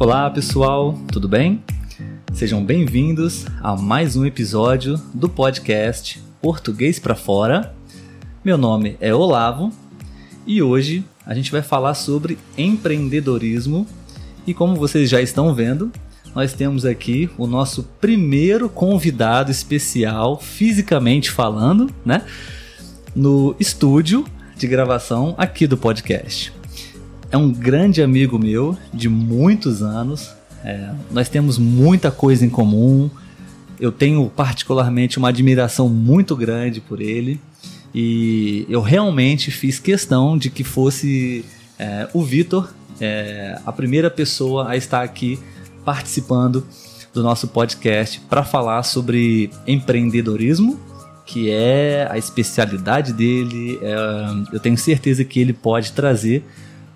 Olá pessoal, tudo bem? Sejam bem-vindos a mais um episódio do podcast Português para Fora. Meu nome é Olavo e hoje a gente vai falar sobre empreendedorismo e como vocês já estão vendo, nós temos aqui o nosso primeiro convidado especial, fisicamente falando, né? No estúdio de gravação aqui do podcast. É um grande amigo meu de muitos anos. É, nós temos muita coisa em comum. Eu tenho particularmente uma admiração muito grande por ele. E eu realmente fiz questão de que fosse é, o Vitor é, a primeira pessoa a estar aqui participando do nosso podcast para falar sobre empreendedorismo, que é a especialidade dele. É, eu tenho certeza que ele pode trazer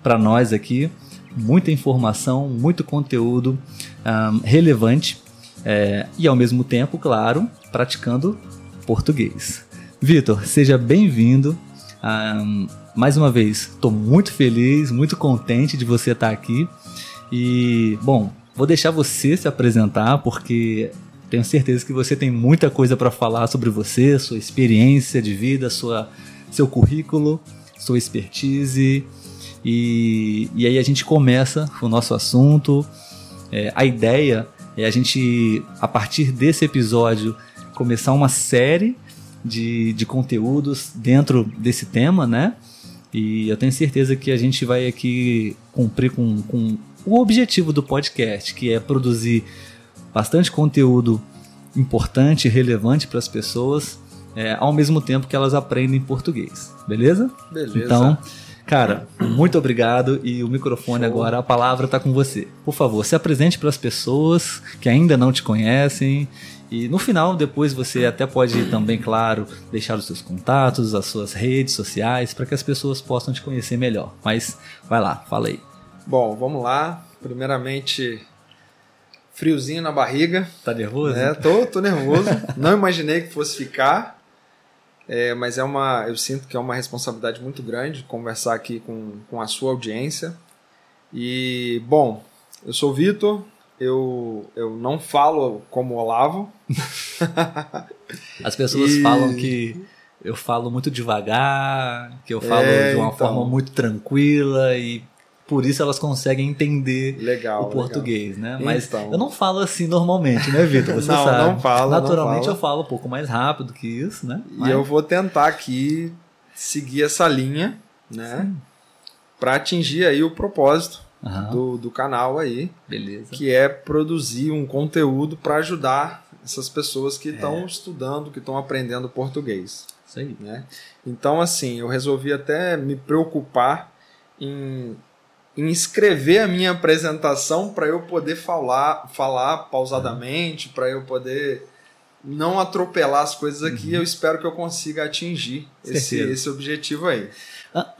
para nós aqui muita informação, muito conteúdo um, relevante é, e ao mesmo tempo, claro, praticando português. Vitor, seja bem-vindo. Um, mais uma vez, estou muito feliz, muito contente de você estar aqui. E, bom, Vou deixar você se apresentar porque tenho certeza que você tem muita coisa para falar sobre você, sua experiência de vida, sua, seu currículo, sua expertise. E, e aí a gente começa o nosso assunto. É, a ideia é a gente, a partir desse episódio, começar uma série de, de conteúdos dentro desse tema, né? E eu tenho certeza que a gente vai aqui cumprir com, com o objetivo do podcast, que é produzir bastante conteúdo importante e relevante para as pessoas, é, ao mesmo tempo que elas aprendem português. Beleza? Beleza. Então, cara, muito obrigado e o microfone Show. agora, a palavra está com você. Por favor, se apresente para as pessoas que ainda não te conhecem. E no final, depois você até pode também, claro, deixar os seus contatos, as suas redes sociais, para que as pessoas possam te conhecer melhor. Mas vai lá, fala aí. Bom, vamos lá. Primeiramente, friozinho na barriga. Tá nervoso? É, tô, tô nervoso. Não imaginei que fosse ficar. É, mas é uma, eu sinto que é uma responsabilidade muito grande conversar aqui com, com a sua audiência. E, bom, eu sou o Vitor, eu, eu não falo como Olavo. As pessoas e... falam que eu falo muito devagar, que eu falo é, de uma então... forma muito tranquila e por isso elas conseguem entender legal, o português, legal. né? Mas então. eu não falo assim normalmente, né, Vitor? Você não, sabe. Não falo, Naturalmente não eu falo um pouco mais rápido que isso, né? Mas... E eu vou tentar aqui seguir essa linha, né? Para atingir aí o propósito uhum. do, do canal aí. Beleza. Que é produzir um conteúdo para ajudar essas pessoas que estão é. estudando, que estão aprendendo português. Isso aí. Né? Então, assim, eu resolvi até me preocupar em em escrever a minha apresentação para eu poder falar, falar pausadamente, para eu poder não atropelar as coisas aqui. Uhum. Eu espero que eu consiga atingir esse, esse objetivo aí.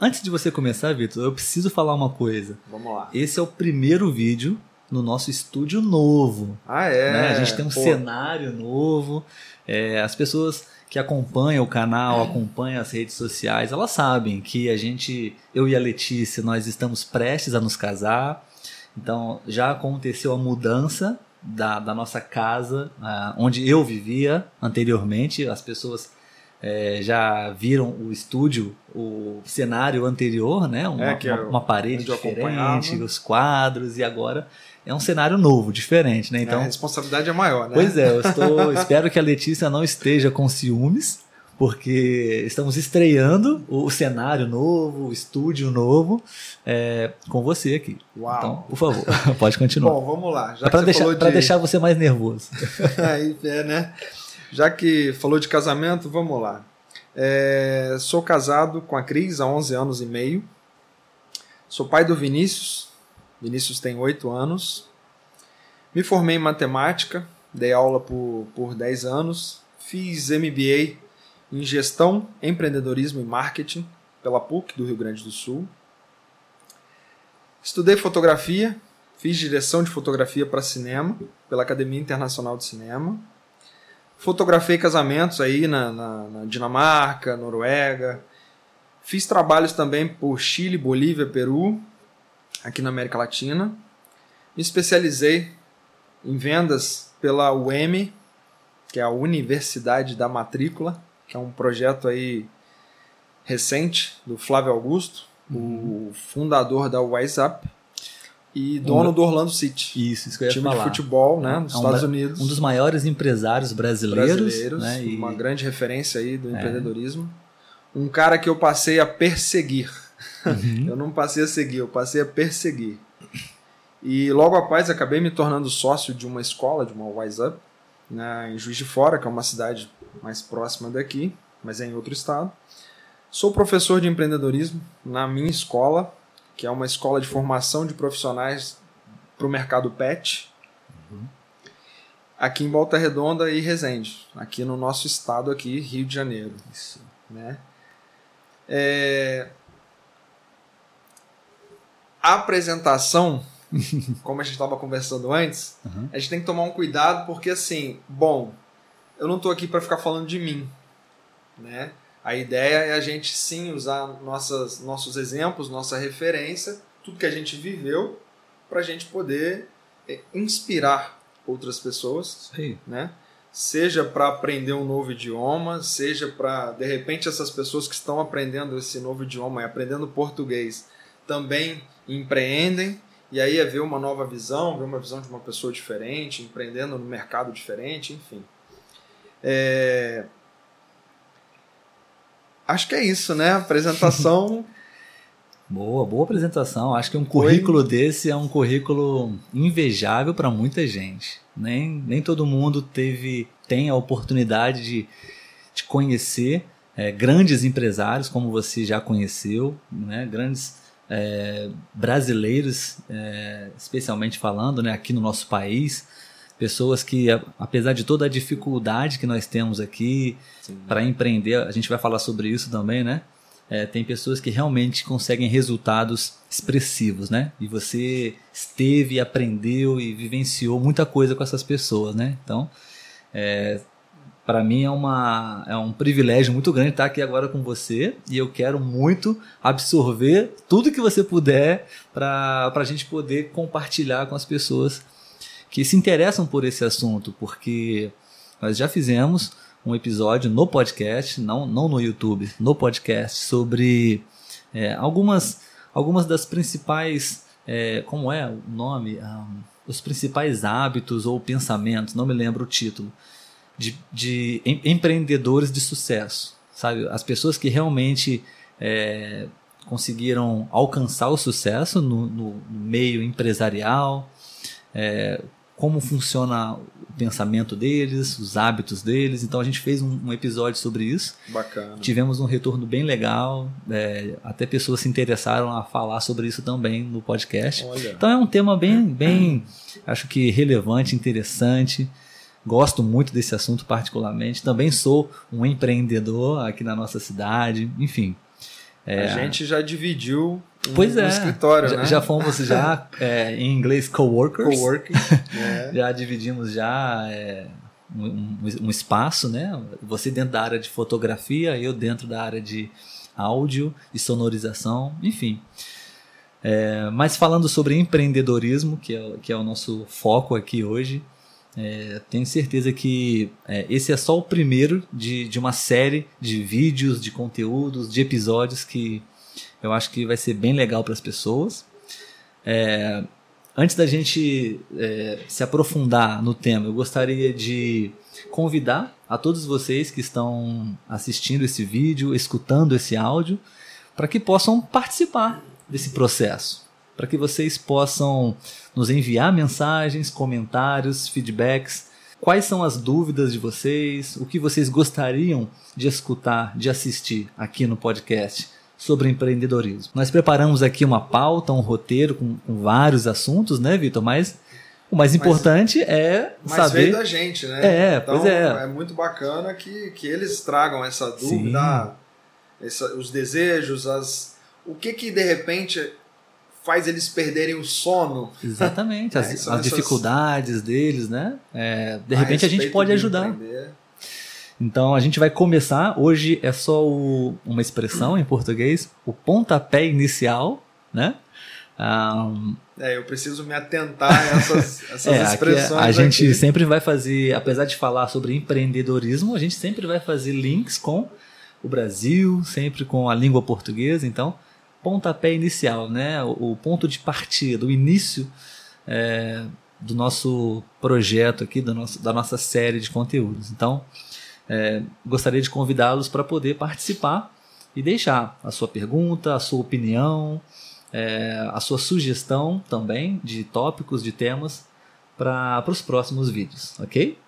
Antes de você começar, Vitor, eu preciso falar uma coisa. Vamos lá. Esse é o primeiro vídeo no nosso estúdio novo. Ah, é? Né? A gente tem um Pô. cenário novo. É, as pessoas que acompanham o canal, acompanham as redes sociais, elas sabem que a gente, eu e a Letícia, nós estamos prestes a nos casar. Então já aconteceu a mudança da, da nossa casa, uh, onde eu vivia anteriormente. As pessoas é, já viram o estúdio, o cenário anterior, né? Uma, é, uma, uma parede diferente, os quadros, e agora é um cenário novo, diferente, né? Então, a responsabilidade é maior, né? Pois é, eu estou, espero que a Letícia não esteja com ciúmes, porque estamos estreando o cenário novo, o estúdio novo, é, com você aqui. Uau. Então, por favor, pode continuar. Bom, vamos lá. Já é para deixar, de... deixar você mais nervoso. Aí, é, né? Já que falou de casamento, vamos lá. É, sou casado com a Cris há 11 anos e meio. Sou pai do Vinícius, Vinícius tem 8 anos. Me formei em matemática, dei aula por, por 10 anos. Fiz MBA em gestão, empreendedorismo e marketing pela PUC do Rio Grande do Sul. Estudei fotografia, fiz direção de fotografia para cinema pela Academia Internacional de Cinema. Fotografei casamentos aí na, na, na Dinamarca, Noruega. Fiz trabalhos também por Chile, Bolívia, Peru aqui na América Latina. Me especializei em vendas pela UEM, que é a Universidade da Matrícula, que é um projeto aí recente do Flávio Augusto, uhum. o fundador da WhatsApp e dono um, do Orlando City. Isso, isso que eu ia time falar. de futebol, né, nos é um Estados da, Unidos. Um dos maiores empresários brasileiros, brasileiros, né, e... uma grande referência aí do é. empreendedorismo. Um cara que eu passei a perseguir. Uhum. eu não passei a seguir, eu passei a perseguir. E logo após acabei me tornando sócio de uma escola, de uma Wise Up, né, em Juiz de Fora, que é uma cidade mais próxima daqui, mas é em outro estado. Sou professor de empreendedorismo na minha escola, que é uma escola de formação de profissionais para o mercado pet, uhum. aqui em Volta Redonda e Resende, aqui no nosso estado aqui, Rio de Janeiro. Isso. Né? É... A apresentação, como a gente estava conversando antes, uhum. a gente tem que tomar um cuidado porque assim, bom, eu não estou aqui para ficar falando de mim, né? A ideia é a gente sim usar nossas, nossos exemplos, nossa referência, tudo que a gente viveu, para a gente poder é, inspirar outras pessoas, sim. né? Seja para aprender um novo idioma, seja para de repente essas pessoas que estão aprendendo esse novo idioma e aprendendo português também empreendem e aí é ver uma nova visão, ver uma visão de uma pessoa diferente, empreendendo no mercado diferente, enfim. É, Acho que é isso, né? Apresentação. boa, boa apresentação. Acho que um currículo desse é um currículo invejável para muita gente. Nem, nem todo mundo teve tem a oportunidade de, de conhecer é, grandes empresários, como você já conheceu, né? grandes é, brasileiros, é, especialmente falando, né? aqui no nosso país pessoas que, apesar de toda a dificuldade que nós temos aqui para empreender, a gente vai falar sobre isso também, né? É, tem pessoas que realmente conseguem resultados expressivos, né? E você esteve, aprendeu e vivenciou muita coisa com essas pessoas, né? Então, é, para mim é, uma, é um privilégio muito grande estar aqui agora com você e eu quero muito absorver tudo que você puder para a gente poder compartilhar com as pessoas que se interessam por esse assunto, porque nós já fizemos um episódio no podcast, não, não no YouTube, no podcast, sobre é, algumas, algumas das principais. É, como é o nome? Um, os principais hábitos ou pensamentos, não me lembro o título, de, de em, empreendedores de sucesso. Sabe? As pessoas que realmente é, conseguiram alcançar o sucesso no, no, no meio empresarial, é, como funciona o pensamento deles, os hábitos deles. Então a gente fez um, um episódio sobre isso. Bacana. Tivemos um retorno bem legal. É, até pessoas se interessaram a falar sobre isso também no podcast. Olha. Então é um tema bem, bem, acho que relevante, interessante. Gosto muito desse assunto particularmente. Também sou um empreendedor aqui na nossa cidade. Enfim. É, a gente já dividiu Pois é. escritório, já, né? já fomos já é, em inglês coworkers. Coworking. É. já dividimos já é, um, um, espaço, né? Você dentro da área de fotografia, eu dentro da área de áudio e sonorização, enfim. É, mas falando sobre empreendedorismo, que é, que é o nosso foco aqui hoje, é, tenho certeza que é, esse é só o primeiro de, de uma série de vídeos, de conteúdos, de episódios que eu acho que vai ser bem legal para as pessoas. É, antes da gente é, se aprofundar no tema, eu gostaria de convidar a todos vocês que estão assistindo esse vídeo, escutando esse áudio, para que possam participar desse processo, para que vocês possam nos enviar mensagens, comentários, feedbacks. Quais são as dúvidas de vocês? O que vocês gostariam de escutar, de assistir aqui no podcast? Sobre empreendedorismo. Nós preparamos aqui uma pauta, um roteiro com, com vários assuntos, né, Vitor? Mas o mais importante mas, é mas saber. veio da gente, né? É, então, pois é. É muito bacana que, que eles tragam essa dúvida, essa, os desejos, as, o que que de repente faz eles perderem o sono. Exatamente, as, é, as essas... dificuldades deles, né? É, de a repente a gente pode ajudar. Empreender. Então a gente vai começar. Hoje é só o, uma expressão em português, o pontapé inicial, né? Um, é, eu preciso me atentar a essas, essas é, expressões. a gente aqui. sempre vai fazer, apesar de falar sobre empreendedorismo, a gente sempre vai fazer links com o Brasil, sempre com a língua portuguesa. Então, pontapé inicial, né? O, o ponto de partida, o início é, do nosso projeto aqui, do nosso, da nossa série de conteúdos. Então, é, gostaria de convidá-los para poder participar e deixar a sua pergunta, a sua opinião, é, a sua sugestão também de tópicos, de temas para os próximos vídeos, ok?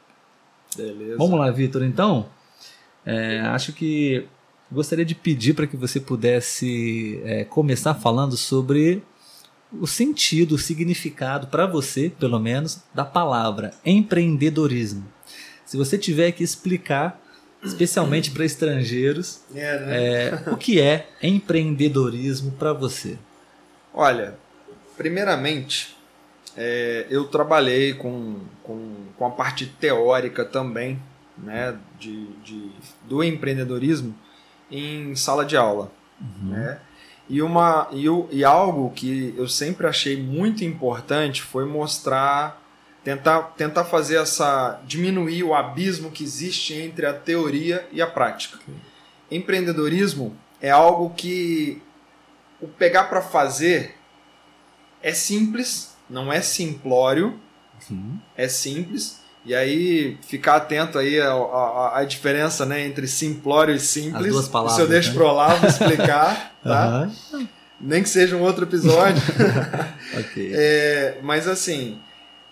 Beleza. Vamos lá, Vitor, então. É, acho que gostaria de pedir para que você pudesse é, começar falando sobre o sentido, o significado para você, pelo menos, da palavra empreendedorismo. Se você tiver que explicar, especialmente para estrangeiros, É, né? é, o que é empreendedorismo para você. Olha, primeiramente, é, eu trabalhei com, com, com a parte teórica também né, de, de, do empreendedorismo em sala de aula. Né? E, uma, e, o- e algo que eu sempre achei muito importante foi mostrar, tentar, tentar fazer essa. diminuir o abismo que existe entre a teoria e a prática. Empreendedorismo é algo que o pegar para fazer é simples, não é simplório, Uhum. é simples. E aí, ficar atento aí à, à- à diferença né, entre simplório e simples. As duas palavras, Isso eu deixo né? pro Olavo explicar, tá? Aham. Nem que seja um outro episódio. Ok. É, mas assim,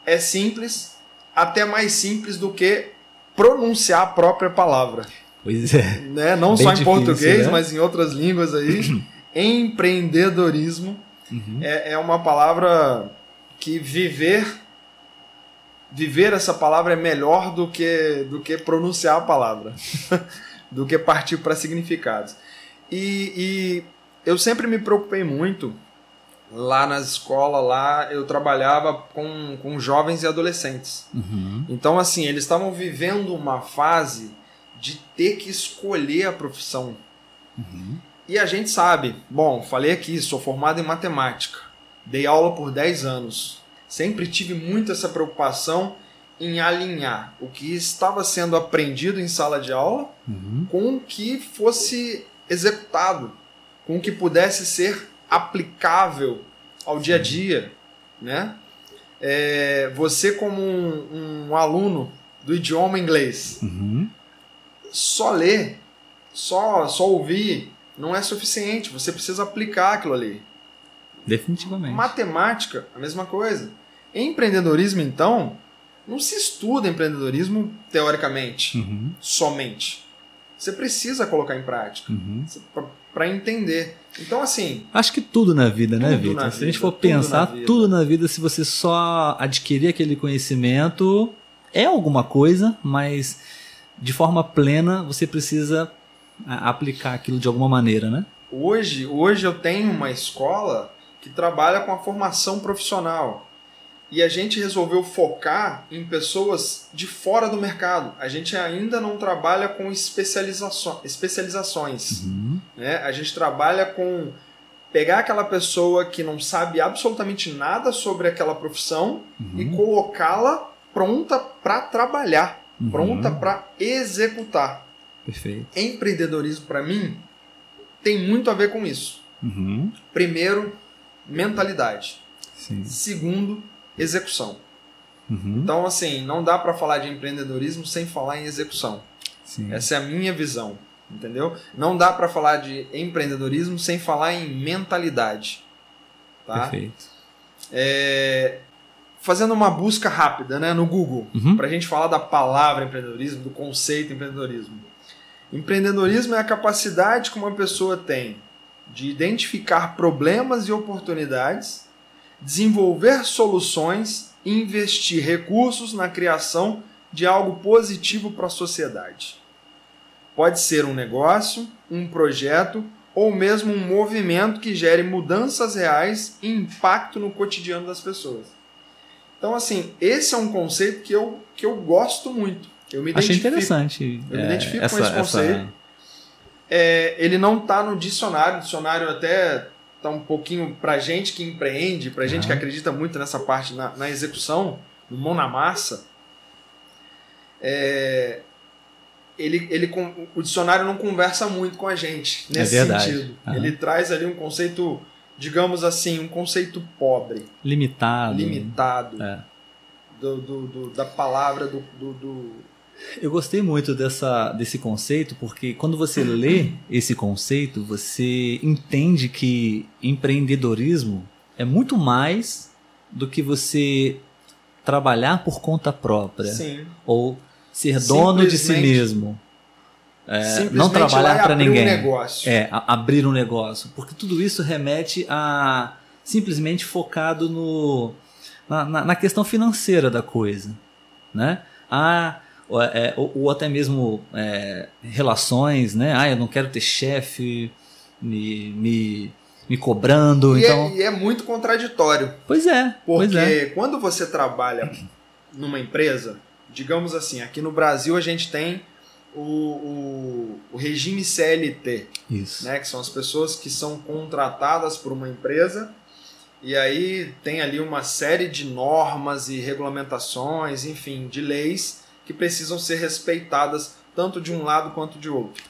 é simples, até mais simples do que pronunciar a própria palavra. Pois é. Né? Não Bem só em difícil, português, né? mas em outras línguas aí. Empreendedorismo Uhum. é, é uma palavra que viver viver essa palavra é melhor do que do que pronunciar a palavra do que partir para significados e, e eu sempre me preocupei muito lá na escola lá eu trabalhava com, com jovens e adolescentes Uhum. então assim eles estavam vivendo uma fase de ter que escolher a profissão Uhum. e a gente sabe, bom, falei aqui, sou formado em matemática, dei aula por 10 anos, sempre tive muito essa preocupação em alinhar o que estava sendo aprendido em sala de aula Uhum. com o que fosse executado, com o que pudesse ser aplicável ao dia a dia, né? É, você como um, um aluno do idioma inglês, Uhum. só ler, só, só ouvir, não é suficiente. Você precisa aplicar aquilo ali. Definitivamente. Matemática, a mesma coisa. Empreendedorismo, então, não se estuda empreendedorismo teoricamente, Uhum. somente. Você precisa colocar em prática Uhum. Para entender. Então, assim, Acho que tudo na vida, né, Vitor? Se a gente for tudo pensar, na tudo na vida, se você só adquirir aquele conhecimento, é alguma coisa, mas de forma plena você precisa a- aplicar aquilo de alguma maneira, né? hoje, hoje eu tenho uma escola que trabalha com a formação profissional. E a gente resolveu focar em pessoas de fora do mercado. A gente ainda não trabalha com especializaço- especializações. Uhum. né? A gente trabalha com pegar aquela pessoa que não sabe absolutamente nada sobre aquela profissão e Uhum. colocá-la pronta para trabalhar, Uhum. pronta para executar. Perfeito. Empreendedorismo, para mim, tem muito a ver com isso. Uhum. Primeiro, mentalidade. Sim. Segundo, execução. Uhum. Então, assim, não dá para falar de empreendedorismo sem falar em execução. Sim. Essa é a minha visão, entendeu? Não dá para falar de empreendedorismo sem falar em mentalidade. Tá? Perfeito. É, Fazendo uma busca rápida né, no Google, Uhum. para a gente falar da palavra empreendedorismo, do conceito empreendedorismo. Empreendedorismo é a capacidade que uma pessoa tem de identificar problemas e oportunidades, desenvolver soluções e investir recursos na criação de algo positivo para a sociedade. Pode ser um negócio, um projeto ou mesmo um movimento que gere mudanças reais e impacto no cotidiano das pessoas. Então, assim, esse é um conceito que eu, que eu gosto muito. Eu me Achei identifico. interessante. Eu me é, identifico com essa, esse conceito. essa- É, ele não está no dicionário, o dicionário até tá um pouquinho pra gente que empreende, pra gente Uhum. que acredita muito nessa parte na, na execução, no mão na massa, é, ele, ele, o dicionário não conversa muito com a gente nesse É sentido. Aham. Ele traz ali um conceito, digamos assim, um conceito pobre, Limitado. limitado É. do, do- do- da palavra do- do- Eu gostei muito dessa, desse conceito porque quando você lê esse conceito, você entende que empreendedorismo é muito mais do que você trabalhar por conta própria Sim. ou ser dono de si mesmo. É, não trabalhar e para abrir ninguém. Um negócio. É, a- abrir um negócio. Porque tudo isso remete a simplesmente focado no, na, na- na questão financeira da coisa. Né? Ah, ou, é, ou- ou até mesmo é, relações, né? Ah, eu não quero ter chefe me, me, me cobrando. E, então, é, e é muito contraditório. pois é, pois Porque é. quando você trabalha numa empresa, digamos assim, aqui no Brasil a gente tem o, o- o regime CLT, Isso. né, que são as pessoas que são contratadas por uma empresa e aí tem ali uma série de normas e regulamentações, enfim, de leis que precisam ser respeitadas tanto de um lado quanto de outro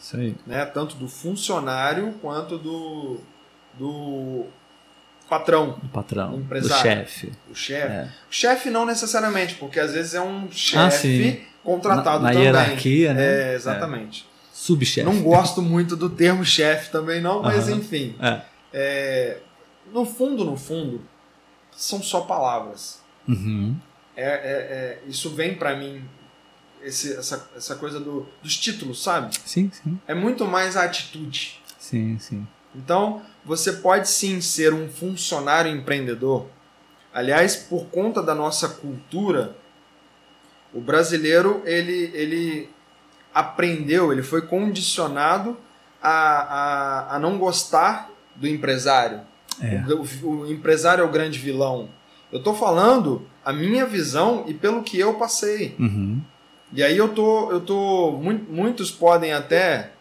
né? Tanto do funcionário quanto do, do patrão, O patrão, do Empresário. chefe. o chefe. É. O chefe não necessariamente, porque às vezes é um Ah, chefe sim. contratado na, na também. hierarquia, né? É, exatamente. Subchefe. Não gosto muito do termo chefe também não, mas Aham. enfim. É. É, no fundo, no fundo, são só palavras. Uhum. É, é- é- isso vem pra mim, esse- essa, essa coisa do- dos títulos, sabe? Sim, sim. É muito mais a atitude. Sim, sim. Então, você pode sim ser um funcionário empreendedor. Aliás, por conta da nossa cultura, o brasileiro ele, ele aprendeu, ele foi condicionado a, a, a não gostar do empresário. É. O, o empresário é o grande vilão. Eu estou falando a minha visão e pelo que eu passei. Uhum. E aí eu tô, eu tô, mui- muitos podem até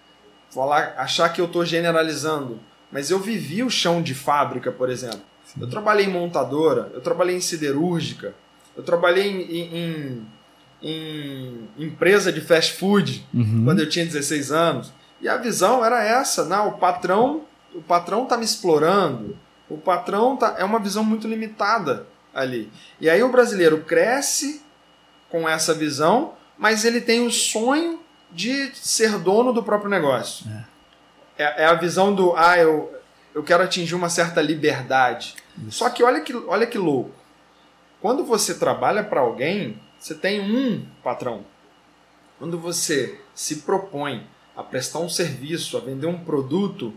falar, achar que eu tô generalizando, mas eu vivi o chão de fábrica, por exemplo. Sim. Eu trabalhei em montadora, eu trabalhei em siderúrgica, eu trabalhei em, em- em empresa de fast food Uhum. quando eu tinha 16 anos. E a visão era essa, não, o patrão, o patrão tá me explorando. O patrão tá, é uma visão muito limitada ali. E aí o brasileiro cresce com essa visão, mas ele tem o sonho de ser dono do próprio negócio. É, é a visão do, ah, eu, eu quero atingir uma certa liberdade. Isso. Só que olha que, olha que louco. Quando você trabalha para alguém, você tem um patrão. Quando você se propõe a prestar um serviço, a vender um produto,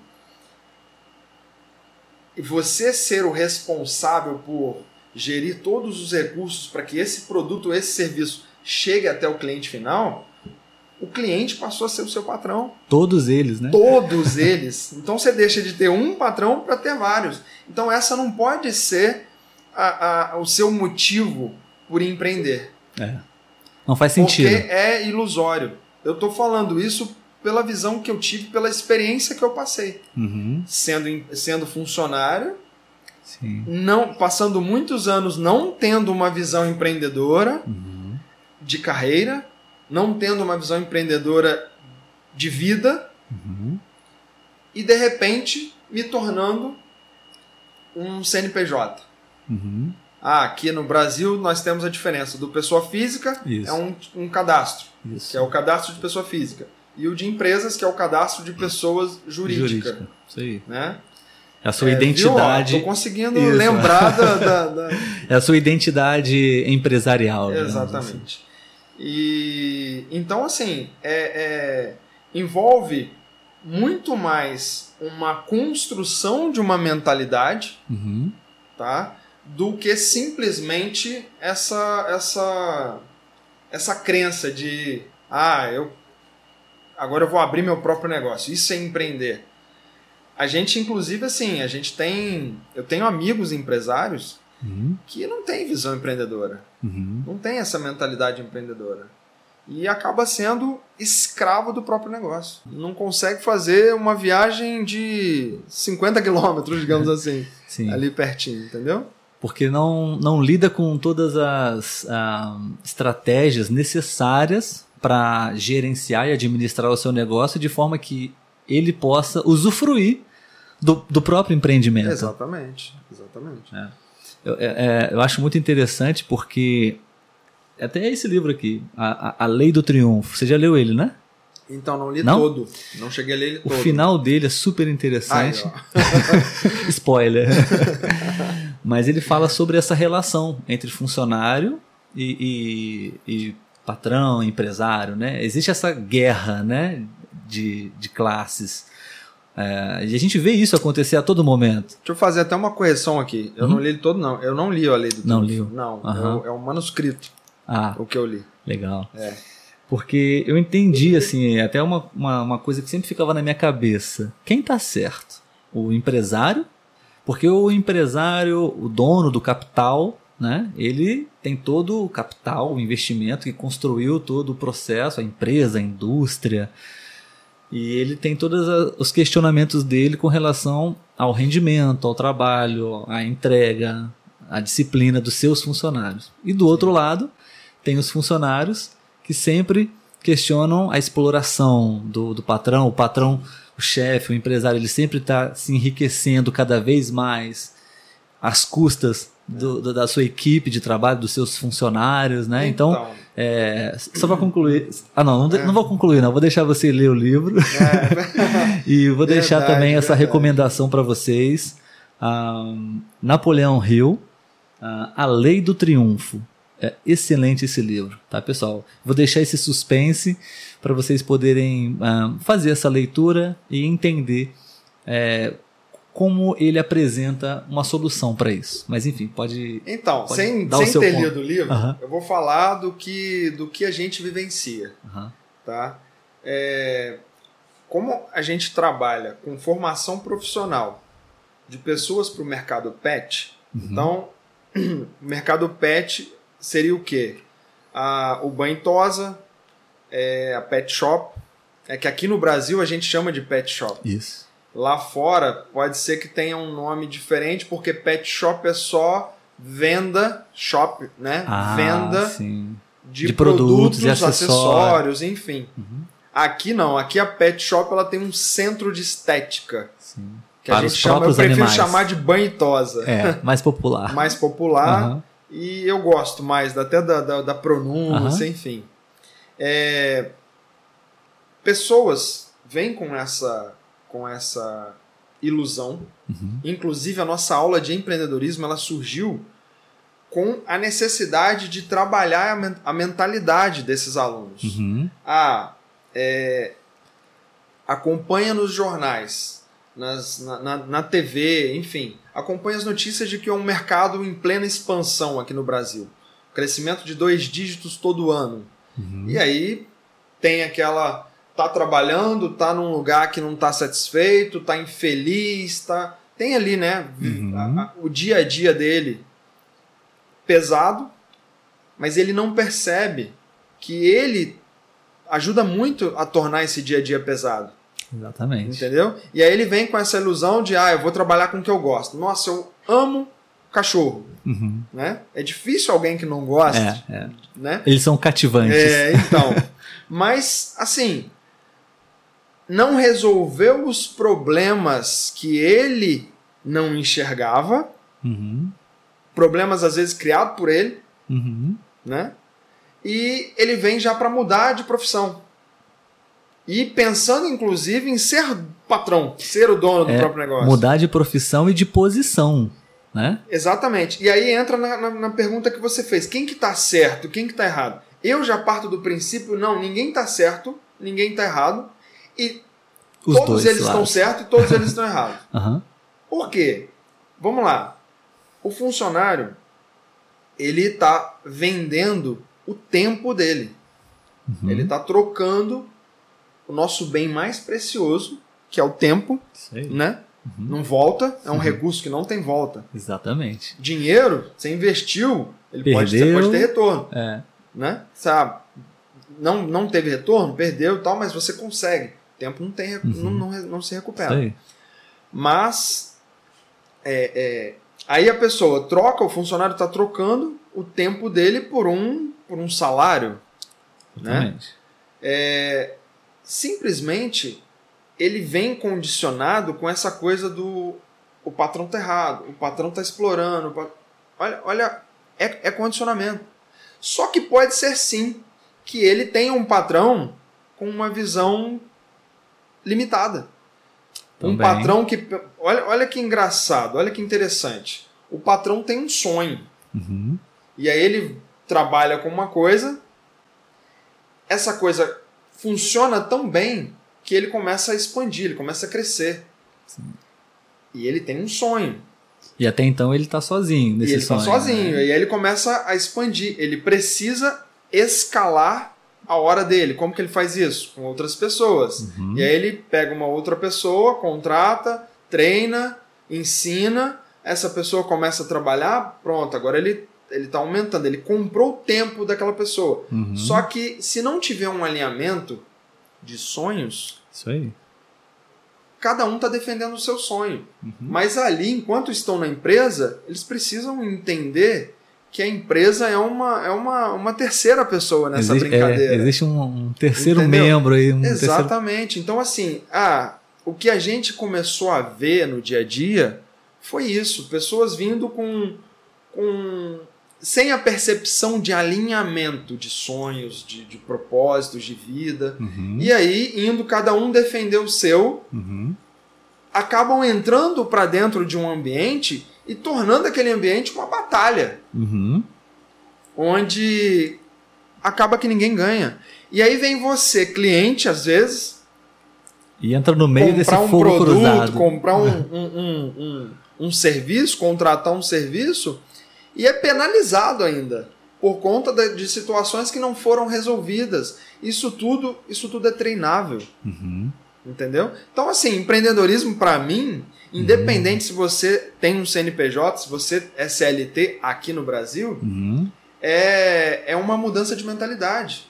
e você ser o responsável por gerir todos os recursos para que esse produto, esse serviço chegue até o cliente final, o cliente passou a ser o seu patrão. Todos eles, né? Todos eles. Então você deixa de ter um patrão para ter vários. Então essa não pode ser a- a- o seu motivo por empreender. É. Não faz sentido. Porque é ilusório. Eu estou falando isso pela visão que eu tive, pela experiência que eu passei. Uhum. Sendo, sendo funcionário, Sim. não passando muitos anos não tendo uma visão empreendedora Uhum. De carreira, não tendo uma visão empreendedora de vida, Uhum. e de repente me tornando um CNPJ. Uhum. Ah, aqui no Brasil nós temos a diferença do pessoa física Isso. é um, um cadastro, Isso. que é o cadastro de pessoa física, e o de empresas, que é o cadastro de pessoas jurídica. Jurídica. Isso aí. Né? É a sua É, identidade. Tô conseguindo Isso. lembrar da- da- da, É a sua identidade empresarial. digamos assim. E então assim é, é- envolve muito mais uma construção de uma mentalidade. Uhum. tá? Do que simplesmente essa essa essa crença de ah eu agora eu vou abrir meu próprio negócio. Isso é empreender. A gente inclusive assim a gente tem eu tenho amigos empresários Uhum. que não têm visão empreendedora Uhum. não tem essa mentalidade empreendedora. e acaba sendo escravo do próprio negócio. Não consegue fazer uma viagem de 50 quilômetros, digamos assim, Sim. ali pertinho, entendeu? Porque não, não lida com todas as ah, estratégias necessárias para gerenciar e administrar o seu negócio de forma que ele possa usufruir do, do próprio empreendimento. Exatamente, exatamente. É. Eu, é, é, eu acho muito interessante porque até esse livro aqui, a, a, Lei do Triunfo, você já leu ele, né? Então, não li Não? todo. Não cheguei a ler ele O todo. final dele é super interessante. ó. Spoiler. Mas ele fala sobre essa relação entre funcionário e, e- e patrão, empresário, né? Existe essa guerra, né? De, de classes. É, e a gente vê isso acontecer a todo momento. Deixa eu fazer até uma correção aqui. Eu Uhum. não li ele todo, não. Eu não li a Lei do Não Triunfo. liu? Não, Aham. é, o- é um manuscrito Ah, o que eu li. legal. É. Porque eu entendi, assim, até uma, uma, uma coisa que sempre ficava na minha cabeça. Quem tá certo? O empresário? Porque o empresário, o dono do capital, né? Ele tem todo o capital, o investimento que construiu todo o processo, a empresa, a indústria. E ele tem todos os questionamentos dele com relação ao rendimento, ao trabalho, à entrega, à disciplina dos seus funcionários. E do outro lado, tem os funcionários que sempre questionam a exploração do, do patrão. O patrão, o chefe, o empresário, ele sempre está se enriquecendo cada vez mais às custas do- do- da sua equipe de trabalho, dos seus funcionários, né? Então, é, só para concluir. Ah, não, não, É. não vou concluir, não. Vou deixar você ler o livro. e vou deixar Verdade, também essa verdade. recomendação para vocês. Ah, Napoleão Hill, ah, A Lei do Triunfo. É excelente esse livro, tá, pessoal? Vou deixar esse suspense para vocês poderem ah, fazer essa leitura e entender é, como ele apresenta uma solução para isso. Mas enfim, pode. Então, Pode sem, sem ter ponto. lido o livro, eu vou falar do que, do que a gente vivencia. Tá? É, como a gente trabalha com formação profissional de pessoas para o mercado pet, Uhum. então o mercado pet seria o quê? A, o banho tosa, é, a pet shop, é que aqui no Brasil a gente chama de pet shop. Isso. Lá fora pode ser que tenha um nome diferente, porque pet shop é só venda, shop, né? Ah, venda sim. de, De produtos produtos, e acessórios. acessórios, enfim. Uhum. Aqui não, aqui a pet shop ela tem um centro de estética. sim. Que Para a os gente chama, eu prefiro animais. chamar de banho e tosa. É, mais popular. Mais popular. Aham. E eu gosto mais até da, da, da pronúncia, Aham. enfim. É, pessoas vêm com essa, com essa ilusão. Uhum. Inclusive, a nossa aula de empreendedorismo ela surgiu com a necessidade de trabalhar a men- a mentalidade desses alunos. Uhum. Ah, é, acompanha nos jornais, nas- na, na, na TV, enfim, acompanha as notícias de que é um mercado em plena expansão aqui no Brasil. Crescimento de dois dígitos todo ano. Uhum. E aí tem aquela. Tá trabalhando, tá num lugar que não tá satisfeito, tá infeliz, tá. Tem ali, né? Uhum. a- a- o dia a dia dele pesado, mas ele não percebe que ele ajuda muito a tornar esse dia a dia pesado. Exatamente. Entendeu? E aí ele vem com essa ilusão de, ah, eu vou trabalhar com o que eu gosto. Nossa, eu amo cachorro, Uhum. né? É difícil alguém que não gosta, É, é. né? Eles são cativantes. É, então. Mas, assim, não resolveu os problemas que ele não enxergava, Uhum. problemas às vezes criados por ele, Uhum. né? E ele vem já para mudar de profissão. E pensando, inclusive, em ser patrão, ser o dono do É, próprio negócio. Mudar de profissão e de posição, né? Exatamente. E aí entra na, na- na pergunta que você fez. Quem que tá certo? Quem que tá errado? Eu já parto do princípio, não, ninguém tá certo, ninguém tá errado. E Os todos eles estão certos e todos eles estão errados. Aham. Por quê? Vamos lá. O funcionário, ele está vendendo o tempo dele. Uhum. Ele está trocando o nosso bem mais precioso, que é o tempo, aí. né? Uhum. Não volta, é um Uhum. recurso que não tem volta. Exatamente. Dinheiro, você investiu, ele pode, você pode ter retorno, É. né? Sabe? não, não teve retorno, perdeu e tal, mas você consegue. Tempo não, tem, uhum. não, não, não, se recupera. Mas é, é, aí a pessoa troca, o funcionário está trocando o tempo dele por um, por um salário. Né? É, simplesmente ele vem condicionado com essa coisa do o patrão tá errado, o patrão tá explorando. Pat... Olha, olha é, é condicionamento. Só que pode ser sim que ele tenha um patrão com uma visão limitada. Também. Um patrão que. Olha, olha que engraçado, olha que interessante. O patrão tem um sonho. Uhum. E aí ele trabalha com uma coisa, essa coisa funciona tão bem que ele começa a expandir, ele começa a crescer. Sim. E ele tem um sonho. E até então ele está sozinho nesse e ele tá sonho. Está sozinho. Né? E aí ele começa a expandir. Ele precisa escalar a hora dele. Como que ele faz isso? Com outras pessoas. Uhum. E aí ele pega uma outra pessoa, contrata, treina, ensina. Essa pessoa começa a trabalhar, pronto, agora ele ele está aumentando, ele comprou o tempo daquela pessoa. Uhum. Só que se não tiver um alinhamento de sonhos, isso aí cada um está defendendo o seu sonho. Uhum. Mas ali, enquanto estão na empresa, eles precisam entender que a empresa é uma, é uma, uma terceira pessoa nessa existe, brincadeira. É, existe um, um terceiro Entendeu? membro aí. Um Exatamente. Terceiro... Então, assim, ah, o que a gente começou a ver no dia a dia foi isso: pessoas vindo com, com sem a percepção de alinhamento de sonhos, de, de propósitos de vida. Uhum. E aí, indo cada um defender o seu, uhum. acabam entrando para dentro de um ambiente e tornando aquele ambiente uma batalha. Uhum. Onde acaba que ninguém ganha. E aí vem você, cliente, às vezes. E entra no meio desse um fogo produto, cruzado. comprar um, um, um, um, serviço, contratar um serviço e é penalizado ainda por conta de, situações que não foram resolvidas. Isso tudo, isso tudo é treinável. Uhum. Entendeu? Então, assim, empreendedorismo para mim, independente uhum. se você tem um CNPJ, se você é CLT aqui no Brasil, uhum. é, é uma mudança de mentalidade.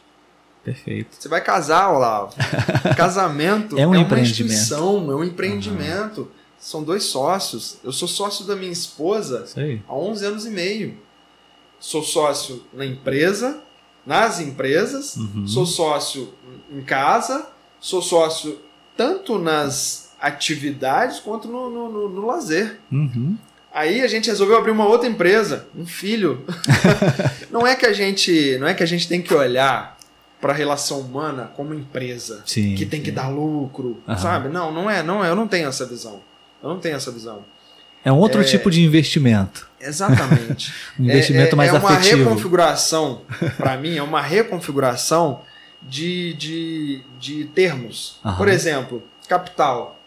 Perfeito. Você vai casar, Olavo. Casamento é, um é uma instituição, é um empreendimento. São dois sócios. Eu sou sócio da minha esposa há 11 anos e meio. Sou sócio na empresa, nas empresas, uhum. sou sócio em casa, sou sócio tanto nas atividades quanto no, no, no, no lazer. Uhum. Aí a gente resolveu abrir uma outra empresa, um filho. não é que a gente, não é que a gente tem que olhar para a relação humana como empresa, sim, que tem sim. que dar lucro, uhum. sabe? Não, não é, não é, eu não tenho essa visão. Eu não tenho essa visão. É um outro é... tipo de investimento. Exatamente. um investimento é, é, mais é uma afetivo. reconfiguração, para mim, é uma reconfiguração de, de, de termos. Uhum. Por exemplo, capital.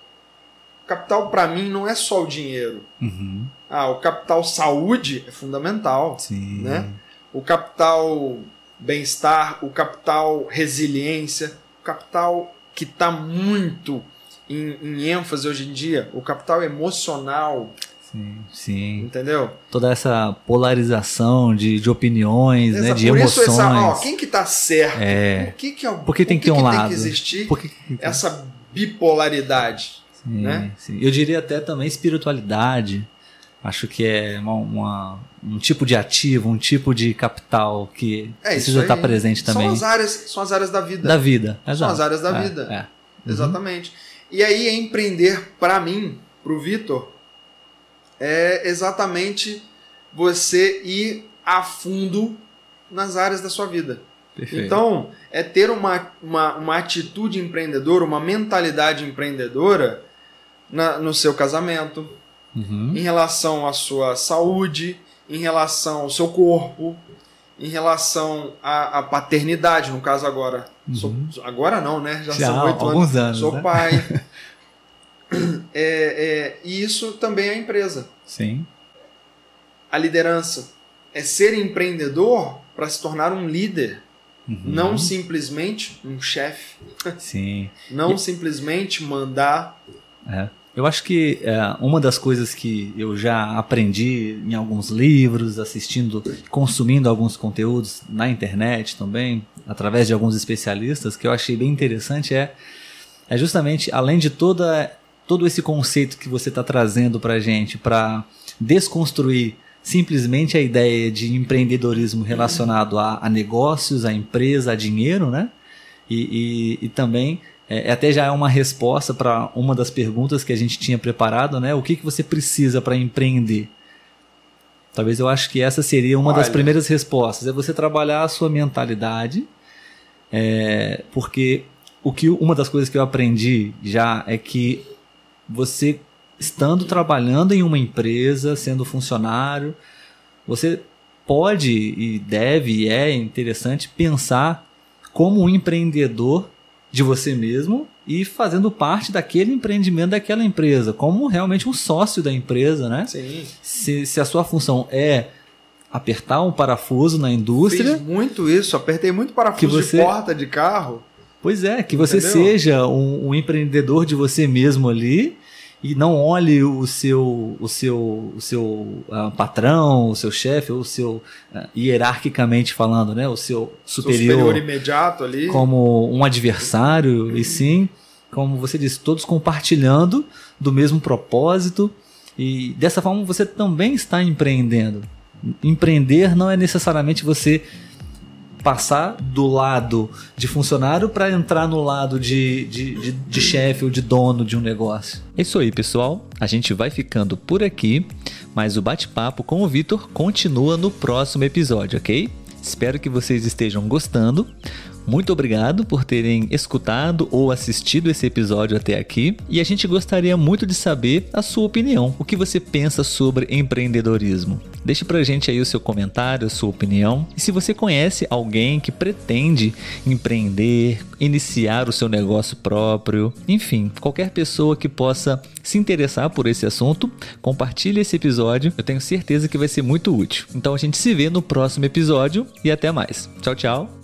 Capital, para mim, não é só o dinheiro. Uhum. Ah, o capital saúde é fundamental. Sim. Né? O capital bem-estar, o capital resiliência, o capital que está muito em, em ênfase hoje em dia, o capital emocional. Sim, sim. Entendeu? Toda essa polarização de, de opiniões, né, de Por emoções. Isso essa, ó, quem que tá certo? É. Por que, que é, Por que tem que ter um que lado? Tem que existir Por que, essa bipolaridade? Sim, né? sim. Eu diria até também espiritualidade. Acho que é uma, uma, um tipo de ativo, um tipo de capital que é, precisa estar presente também. São as áreas, são as áreas da vida. Da vida, exato. São as áreas da é, vida. É. Uhum. Exatamente. E aí empreender para mim, para o Vitor, é exatamente você ir a fundo nas áreas da sua vida. Perfeito. Então, é ter uma, uma, uma atitude empreendedora, uma mentalidade empreendedora na, no seu casamento, uhum. em relação à sua saúde, em relação ao seu corpo, em relação à, à paternidade, no caso agora. Uhum. Sou, agora não, né? Já, Já são oito anos. anos. Sou né? pai. é, é, e isso também é a empresa. Sim. A liderança é ser empreendedor para se tornar um líder. Uhum. Não simplesmente um chefe. Sim. Não e... simplesmente mandar. É. Eu acho que é, uma das coisas que eu já aprendi em alguns livros, assistindo, consumindo alguns conteúdos na internet também, através de alguns especialistas, que eu achei bem interessante é, é justamente, além de toda, todo esse conceito que você está trazendo para gente, para desconstruir simplesmente a ideia de empreendedorismo relacionado a, a negócios, a empresa, a dinheiro, né? E, e, e também é, até já é uma resposta para uma das perguntas que a gente tinha preparado, né? O que, que você precisa para empreender? Talvez eu acho que essa seria uma Olha. das primeiras respostas. É você trabalhar a sua mentalidade, é, porque o que uma das coisas que eu aprendi já é que você estando trabalhando em uma empresa, sendo funcionário, você pode e deve e é interessante pensar como um empreendedor de você mesmo e fazendo parte daquele empreendimento daquela empresa, como realmente um sócio da empresa, né? Sim. Se, se a sua função é apertar um parafuso na indústria. Fiz muito isso, apertei muito parafuso você... de porta de carro. Pois é, que você Entendeu? seja um, um, empreendedor de você mesmo ali e não olhe o seu o seu o seu uh, patrão, o seu chefe, o seu uh, hierarquicamente falando, né, o seu superior, superior imediato ali. como um adversário e sim, como você disse, todos compartilhando do mesmo propósito. E dessa forma você também está empreendendo. Empreender não é necessariamente você passar do lado de funcionário para entrar no lado de, de, de, de chefe ou de dono de um negócio. É isso aí, pessoal. A gente vai ficando por aqui, mas o bate-papo com o Vitor continua no próximo episódio, ok? Espero que vocês estejam gostando. Muito obrigado por terem escutado ou assistido esse episódio até aqui e a gente gostaria muito de saber a sua opinião. O que você pensa sobre empreendedorismo? Deixe pra gente aí o seu comentário, a sua opinião. E se você conhece alguém que pretende empreender, iniciar o seu negócio próprio, enfim, qualquer pessoa que possa se interessar por esse assunto, compartilhe esse episódio. Eu tenho certeza que vai ser muito útil. Então a gente se vê no próximo episódio e até mais. Tchau, tchau.